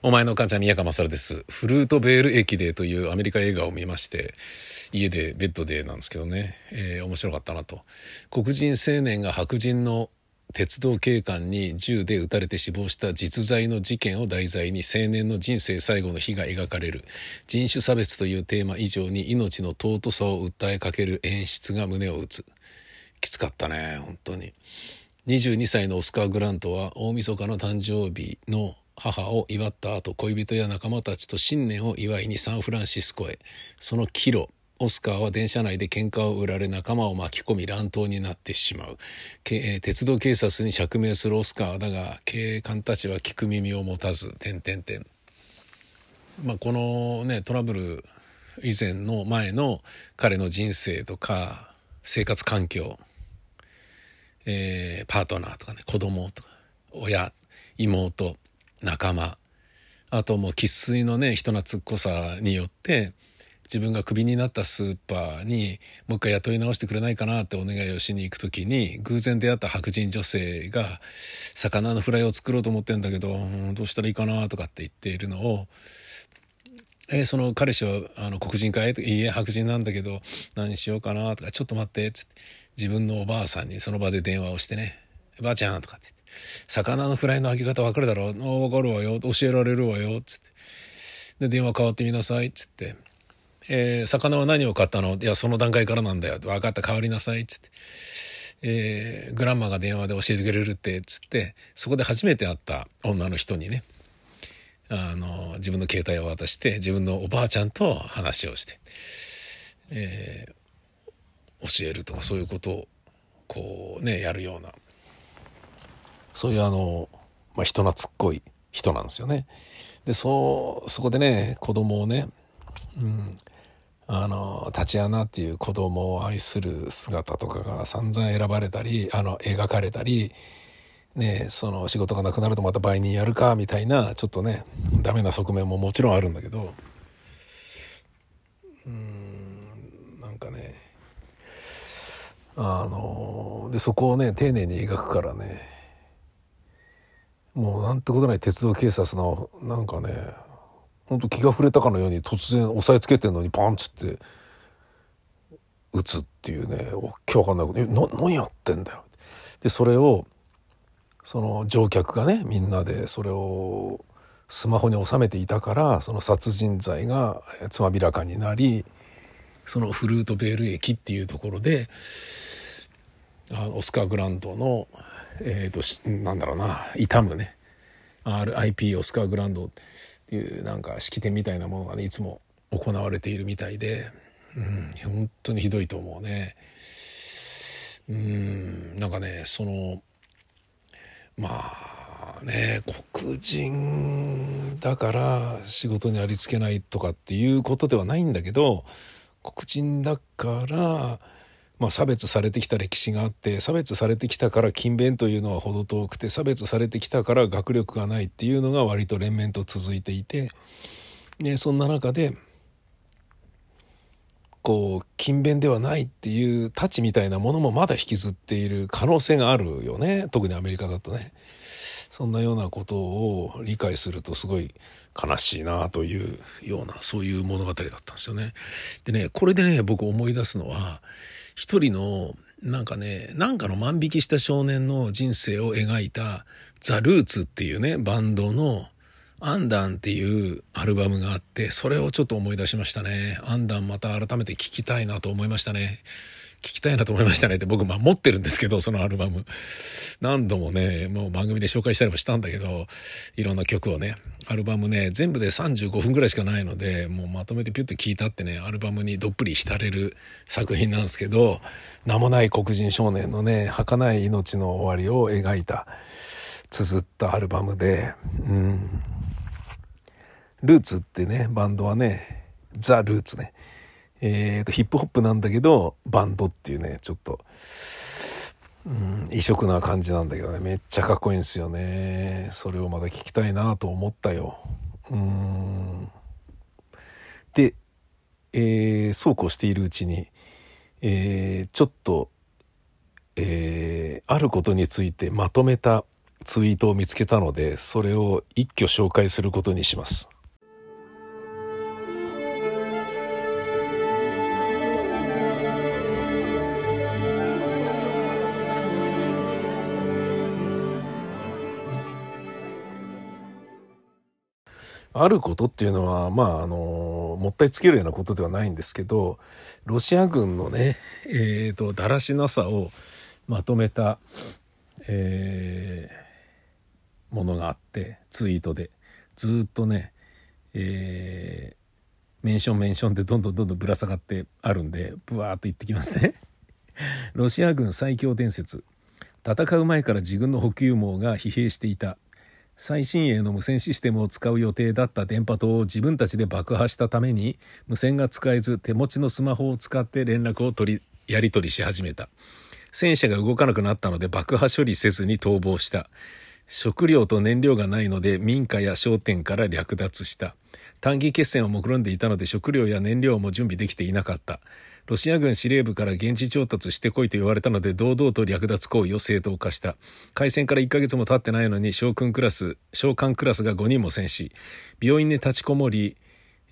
お前の母ちゃん宮川勝です。フルートベール駅でというアメリカ映画を見まして、家でベッドでなんですけどね、えー、面白かったなと。黒人青年が白人の鉄道警官に銃で撃たれて死亡した実在の事件を題材に青年の人生最後の日が描かれる人種差別というテーマ以上に命の尊さを訴えかける演出が胸を打つきつかったね本当に22歳のオスカー・グラントは大晦日の誕生日の母を祝った後恋人や仲間たちと新年を祝いにサンフランシスコへ。その帰路オスカーは電車内で喧嘩を売られ仲間を巻き込み乱闘になってしまう、鉄道警察に釈明するオスカーだが警官たちは聞く耳を持たず点々点まあこのねトラブル以前の前の彼の人生とか生活環境、えー、パートナーとかね子供とか親妹仲間。あともう生粋のね人懐っこさによって自分がクビになったスーパーにもう一回雇い直してくれないかなってお願いをしに行く時に偶然出会った白人女性が魚のフライを作ろうと思ってんだけど、どうしたらいいかなとかって言っているのをえー、その彼氏はあの黒人かいいえ白人なんだけど何しようかなとかちょっと待ってっつって自分のおばあさんにその場で電話をしてね「ばあちゃん」とかって。魚のフライの揚げ方分かるだろう。分かるわよ。教えられるわよ」つって。で電話変わってみなさい。っつって「えー、魚は何を買ったの？いやその段階からなんだよ。分かった。変わりなさい」っつって。えー、グランマが電話で教えてくれるって。つって。そこで初めて会った。女の人にね。あの自分の携帯を渡して自分のおばあちゃんと話をして、えー、教えるとかそういうことをこうねやるようなそういうあの、まあ、人懐っこい人なんですよね。でそうそこでね子供をね、うん、あのタチアナっていう子供を愛する姿とかが散々選ばれたりあの描かれたり、ね、その仕事がなくなるとまた倍にやるかみたいなちょっとねダメな側面ももちろんあるんだけどうんなんかねあのでそこをね丁寧に描くからねもうなんてことない鉄道警察のなんかねほんと気が触れたかのように突然押さえつけてんのにパンツって撃つっていうねわけわかんないこと「えな何やってんだよ」でそれをその乗客がねみんなでそれをスマホに収めていたからその殺人罪がつまびらかになりそのフルートベール駅っていうところであのオスカー・グラントのえーと、なんだろうな痛むね RIP オスカー・グランドっていうなんか式典みたいなものがねいつも行われているみたいで、うん、本当にひどいと思うね。うんなんかねそのまあね黒人だから仕事にありつけないとかっていうことではないんだけど黒人だからまあ、差別されてきた歴史があって差別されてきたから勤勉というのは程遠くて差別されてきたから学力がないっていうのが割と連綿と続いていて、ね、そんな中でこう勤勉ではないっていう太刀みたいなものもまだ引きずっている可能性があるよね特にアメリカだとね。そんなようなことを理解するとすごい悲しいなというようなそういう物語だったんですよね。でねこれでね僕思い出すのは一人のなんかねなんかの万引きした少年の人生を描いたザ・ルーツっていうねバンドのアンダンっていうアルバムがあってそれをちょっと思い出しましたね。アンダンまた改めて聴きたいなと思いましたね。聞きたいなと思いましたねって僕まあ持ってるんですけどそのアルバム。何度もねもう番組で紹介したりもしたんだけどいろんな曲をねアルバムね全部で35分ぐらいしかないのでもうまとめてピュッと聞いたってねアルバムにどっぷり浸れる作品なんですけど名もない黒人少年のね儚い命の終わりを描いた綴ったアルバムでうん。ルーツってねバンドはねザ・ルーツね。えーと、ヒップホップなんだけどバンドっていうねちょっと、うん、異色な感じなんだけどね。めっちゃかっこいいんですよね。それをまだ聞きたいなと思ったよ。うん。で、えー、そうこうしているうちに、えー、ちょっと、えー、あることについてまとめたツイートを見つけたのでそれを一挙紹介することにします。あることっていうのは、まあ、あの、もったいつけるようなことではないんですけど、ロシア軍のね、えっ、ー、と、だらしなさをまとめた、えー、ものがあって、ツイートで、ずっとね、えー、メンションメンションでどんどんどんどんぶら下がってあるんで、ブワーっと言ってきますね。ロシア軍最強伝説。戦う前から自軍の補給網が疲弊していた。最新鋭の無線システムを使う予定だった電波塔を自分たちで爆破したために無線が使えず手持ちのスマホを使って連絡を取りやり取りし始めた。戦車が動かなくなったので爆破処理せずに逃亡した。食料と燃料がないので民家や商店から略奪した。短期決戦を目論んでいたので食料や燃料も準備できていなかった。ロシア軍司令部から現地調達してこいと言われたので堂々と略奪行為を正当化した。開戦から1ヶ月も経ってないのに将軍クラス、召喚クラスが5人も戦死。病院に立ちこもり、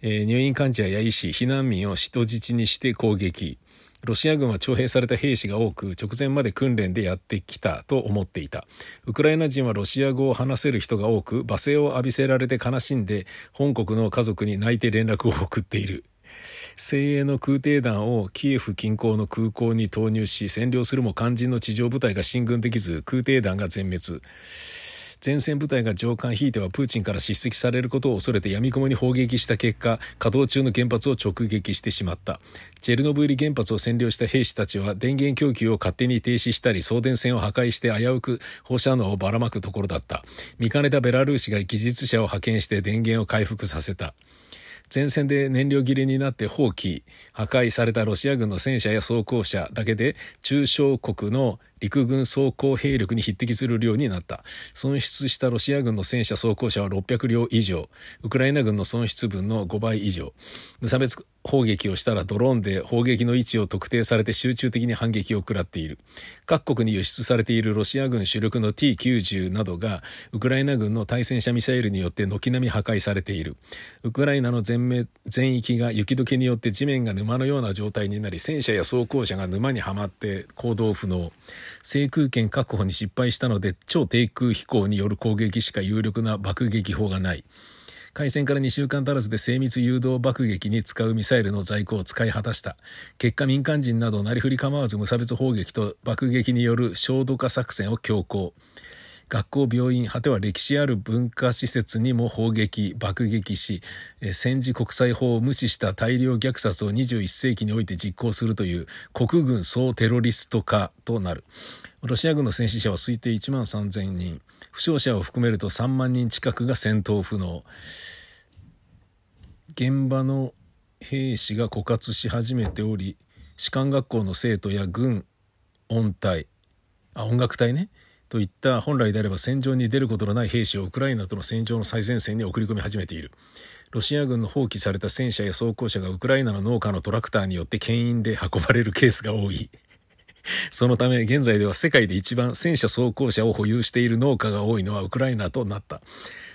えー、入院患者や医師、避難民を人質にして攻撃。ロシア軍は徴兵された兵士が多く直前まで訓練でやってきたと思っていたウクライナ人はロシア語を話せる人が多く罵声を浴びせられて悲しんで本国の家族に泣いて連絡を送っている精鋭の空挺団をキエフ近郊の空港に投入し占領するも肝心の地上部隊が進軍できず空挺団が全滅。前線部隊が上官引いてはプーチンから叱責されることを恐れて闇雲に砲撃した結果稼働中の原発を直撃してしまった。チェルノブイリ原発を占領した兵士たちは電源供給を勝手に停止したり送電線を破壊して危うく放射能をばらまくところだった。見かねたベラルーシが技術者を派遣して電源を回復させた。前線で燃料切れになって放棄破壊されたロシア軍の戦車や装甲車だけで中小国の陸軍装甲兵力に匹敵する量になった損失したロシア軍の戦車装甲車は600両以上ウクライナ軍の損失分の5倍以上無差別砲撃をしたらドローンで砲撃の位置を特定されて集中的に反撃を食らっている。各国に輸出されているロシア軍主力の T90 などがウクライナ軍の対戦車ミサイルによって軒並み破壊されている。ウクライナの全全域が雪解けによって地面が沼のような状態になり、戦車や装甲車が沼にはまって行動不能。制空権確保に失敗したので超低空飛行による攻撃しか有力な爆撃砲がない。開戦から2週間足らずで精密誘導爆撃に使うミサイルの在庫を使い果たした。結果民間人などなりふり構わず無差別砲撃と爆撃による焦土化作戦を強行。学校、病院、果ては歴史ある文化施設にも砲撃、爆撃し、戦時国際法を無視した大量虐殺を21世紀において実行するという国軍総テロリスト化となる。ロシア軍の戦死者は推定1万3000人。負傷者を含めると3万人近くが戦闘不能現場の兵士が枯渇し始めており士官学校の生徒や軍音隊あ音楽隊ねといった本来であれば戦場に出ることのない兵士をウクライナとの戦場の最前線に送り込み始めているロシア軍の放棄された戦車や装甲車がウクライナの農家のトラクターによって牽引で運ばれるケースが多いそのため現在では世界で一番戦車装甲車を保有している農家が多いのはウクライナとなった。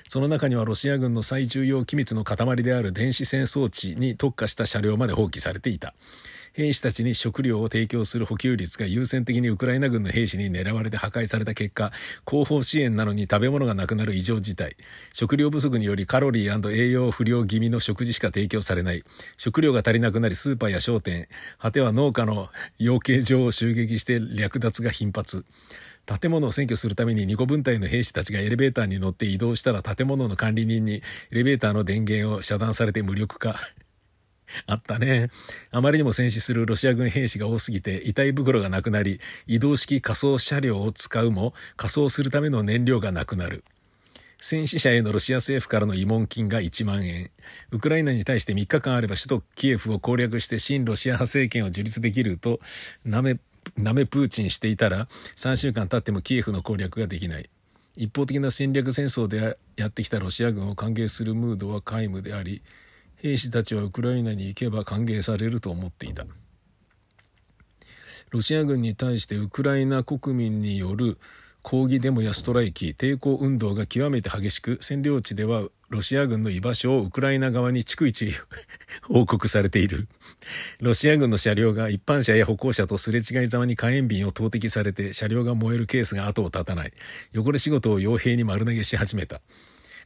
その中にはロシア軍の最重要機密の塊である電子戦装置に特化した車両まで放棄されていた。兵士たちに食料を提供する補給率が優先的にウクライナ軍の兵士に狙われて破壊された結果、後方支援なのに食べ物がなくなる異常事態。食料不足によりカロリー栄養不良気味の食事しか提供されない。食料が足りなくなりスーパーや商店、果ては農家の養鶏場を襲撃して略奪が頻発。建物を占拠するために2個分隊の兵士たちがエレベーターに乗って移動したら建物の管理人にエレベーターの電源を遮断されて無力化。あったね。あまりにも戦死するロシア軍兵士が多すぎて、遺体袋がなくなり、移動式仮装車両を使うも、仮装するための燃料がなくなる。戦死者へのロシア政府からの慰問金が1万円。ウクライナに対して3日間あれば首都キエフを攻略して親ロシア派政権を樹立できると、なめ、なめプーチンしていたら、3週間経ってもキエフの攻略ができない。一方的な戦略戦争でやってきたロシア軍を歓迎するムードは皆無であり、兵士たちはウクライナに行けば歓迎されると思っていた。ロシア軍に対してウクライナ国民による抗議デモやストライキ抵抗運動が極めて激しく占領地ではロシア軍の居場所をウクライナ側に逐一報告されている。ロシア軍の車両が一般車や歩行者とすれ違いざまに火炎瓶を投擲されて車両が燃えるケースが後を絶たない。汚れ仕事を傭兵に丸投げし始めた。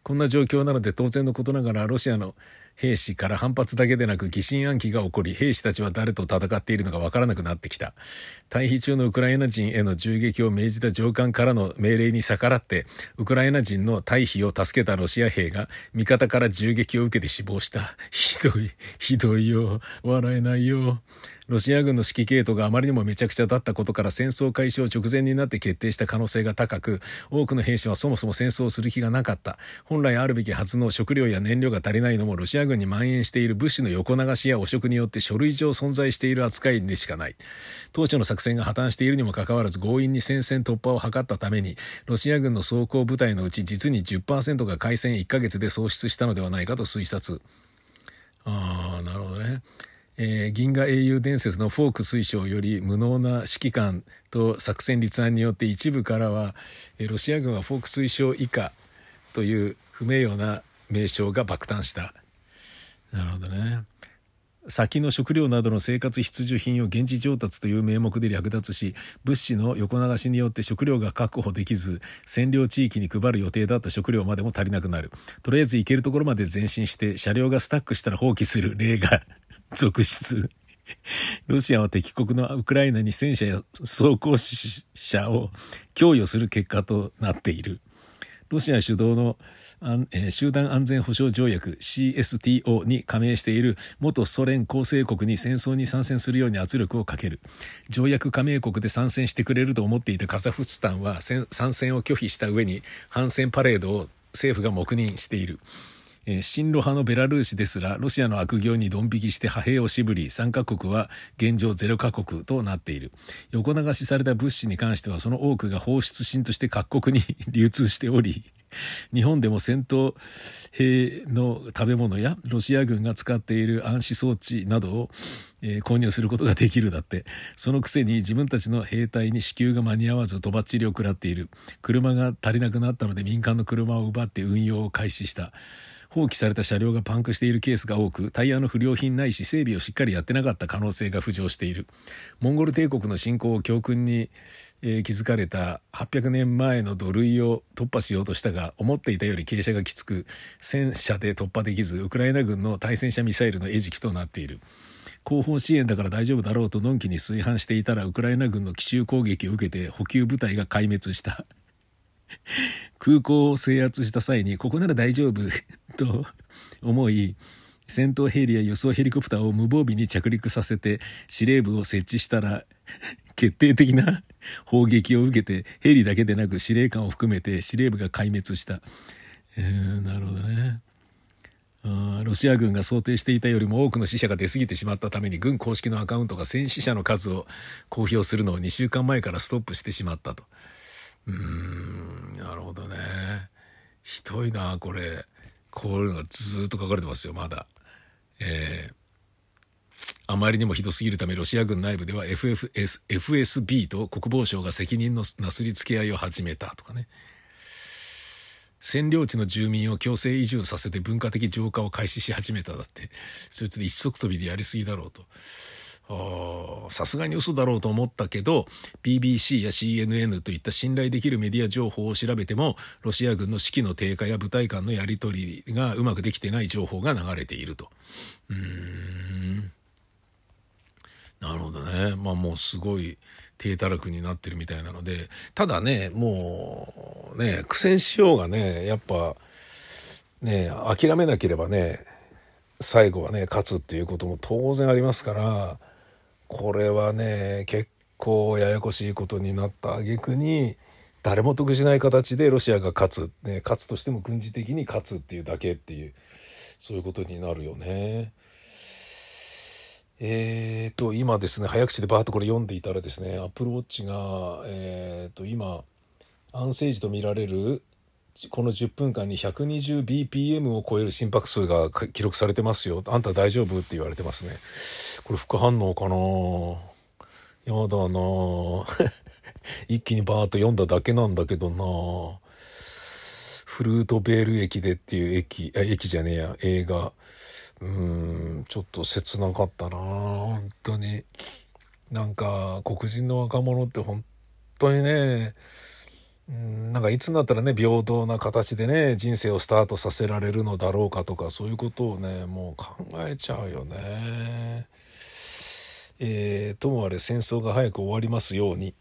こんな状況なので当然のことながらロシアの兵士から反発だけでなく疑心暗鬼が起こり兵士たちは誰と戦っているのかわからなくなってきた。退避中のウクライナ人への銃撃を命じた上官からの命令に逆らってウクライナ人の退避を助けたロシア兵が味方から銃撃を受けて死亡した。ひどいひどいよ。笑えないよ。ロシア軍の指揮系統があまりにもめちゃくちゃだったことから戦争開始を直前になって決定した可能性が高く多くの兵士はそもそも戦争をする気がなかった。本来あるべきはずの食料や燃料が足りないのもロシア軍に蔓延している物資の横流しや汚職によって書類上存在している扱いでしかない。当初の作戦が破綻しているにもかかわらず強引に戦線突破を図ったためにロシア軍の装甲部隊のうち実に10%が開戦1ヶ月で喪失したのではないかと推察。ああなるほどね。えー、銀河英雄伝説のフォーク推奨より無能な指揮官と作戦立案によって一部からは、えー、ロシア軍はフォーク推奨以下という不名誉な名称が爆誕した。なるほどね。先の食料などの生活必需品を現地調達という名目で略奪し物資の横流しによって食料が確保できず占領地域に配る予定だった食料までも足りなくなるとりあえず行けるところまで前進して車両がスタックしたら放棄する例が続出。ロシアは敵国のウクライナに戦車や装甲車を供与する結果となっている。ロシア主導の、集団安全保障条約 CSTO に加盟している元ソ連構成国に戦争に参戦するように圧力をかける条約加盟国で参戦してくれると思っていたカザフスタンは参戦を拒否した上に反戦パレードを政府が黙認している。えー、親ロ派のベラルーシですらロシアの悪行にドン引きして派兵を渋り参加国は現状ゼロカ国となっている。横流しされた物資に関してはその多くが放出品として各国に 流通しており日本でも戦闘兵の食べ物やロシア軍が使っている暗視装置などを、えー、購入することができるだって。そのくせに自分たちの兵隊に支給が間に合わずとばっちりを食らっている。車が足りなくなったので民間の車を奪って運用を開始した。放棄された車両がパンクしているケースが多くタイヤの不良品ないし整備をしっかりやってなかった可能性が浮上している。モンゴル帝国の侵攻を教訓に、えー、築かれた800年前の土塁を突破しようとしたが思っていたより傾斜がきつく戦車で突破できずウクライナ軍の対戦車ミサイルの餌食となっている。後方支援だから大丈夫だろうとのんきに炊飯していたらウクライナ軍の奇襲攻撃を受けて補給部隊が壊滅した。空港を制圧した際にここなら大丈夫 と思い戦闘ヘリや輸送ヘリコプターを無防備に着陸させて司令部を設置したら 決定的な砲撃を受けてヘリだけでなく司令官を含めて司令部が壊滅した。えー、なるほどね。ロシア軍が想定していたよりも多くの死者が出過ぎてしまったために軍公式のアカウントが戦死者の数を公表するのを2週間前からストップしてしまったと。うーんなるほどね。ひどいなこれ。こういうのがずっと書かれてますよまだ。えーあまりにもひどすぎるためロシア軍内部では FFS FSB と国防省が責任のなすりつけ合いを始めたとかね。占領地の住民を強制移住させて文化的浄化を開始し始めただって。そいつで一足飛びでやりすぎだろうと。さすがに嘘だろうと思ったけど BBC や CNN といった信頼できるメディア情報を調べてもロシア軍の士気の低下や部隊間のやり取りがうまくできてない情報が流れていると。うんなるほどね。まあもうすごい低たらくになってるみたいなのでただねもうね苦戦しようがねやっぱね諦めなければね最後はね勝つっていうことも当然ありますから。これはね結構ややこしいことになった挙句に誰も得しない形でロシアが勝つ、ね、勝つとしても軍事的に勝つっていうだけっていうそういうことになるよね。えーと今ですね早口でバーッとこれ読んでいたらですねアップルウォッチが、えーと今安静時と見られるこの10分間に 120bpm を超える心拍数が記録されてますよ。あんた大丈夫？って言われてますね。これ副反応かな？やだな 一気にバーッと読んだだけなんだけどなフルートベール駅でっていう駅、あ、駅じゃねえや、映画。うん、ちょっと切なかったな本当に。なんか、黒人の若者って本当にね、うんなんかいつになったらね平等な形でね人生をスタートさせられるのだろうかとかそういうことをねもう考えちゃうよね。えー、ともあれ戦争が早く終わりますように。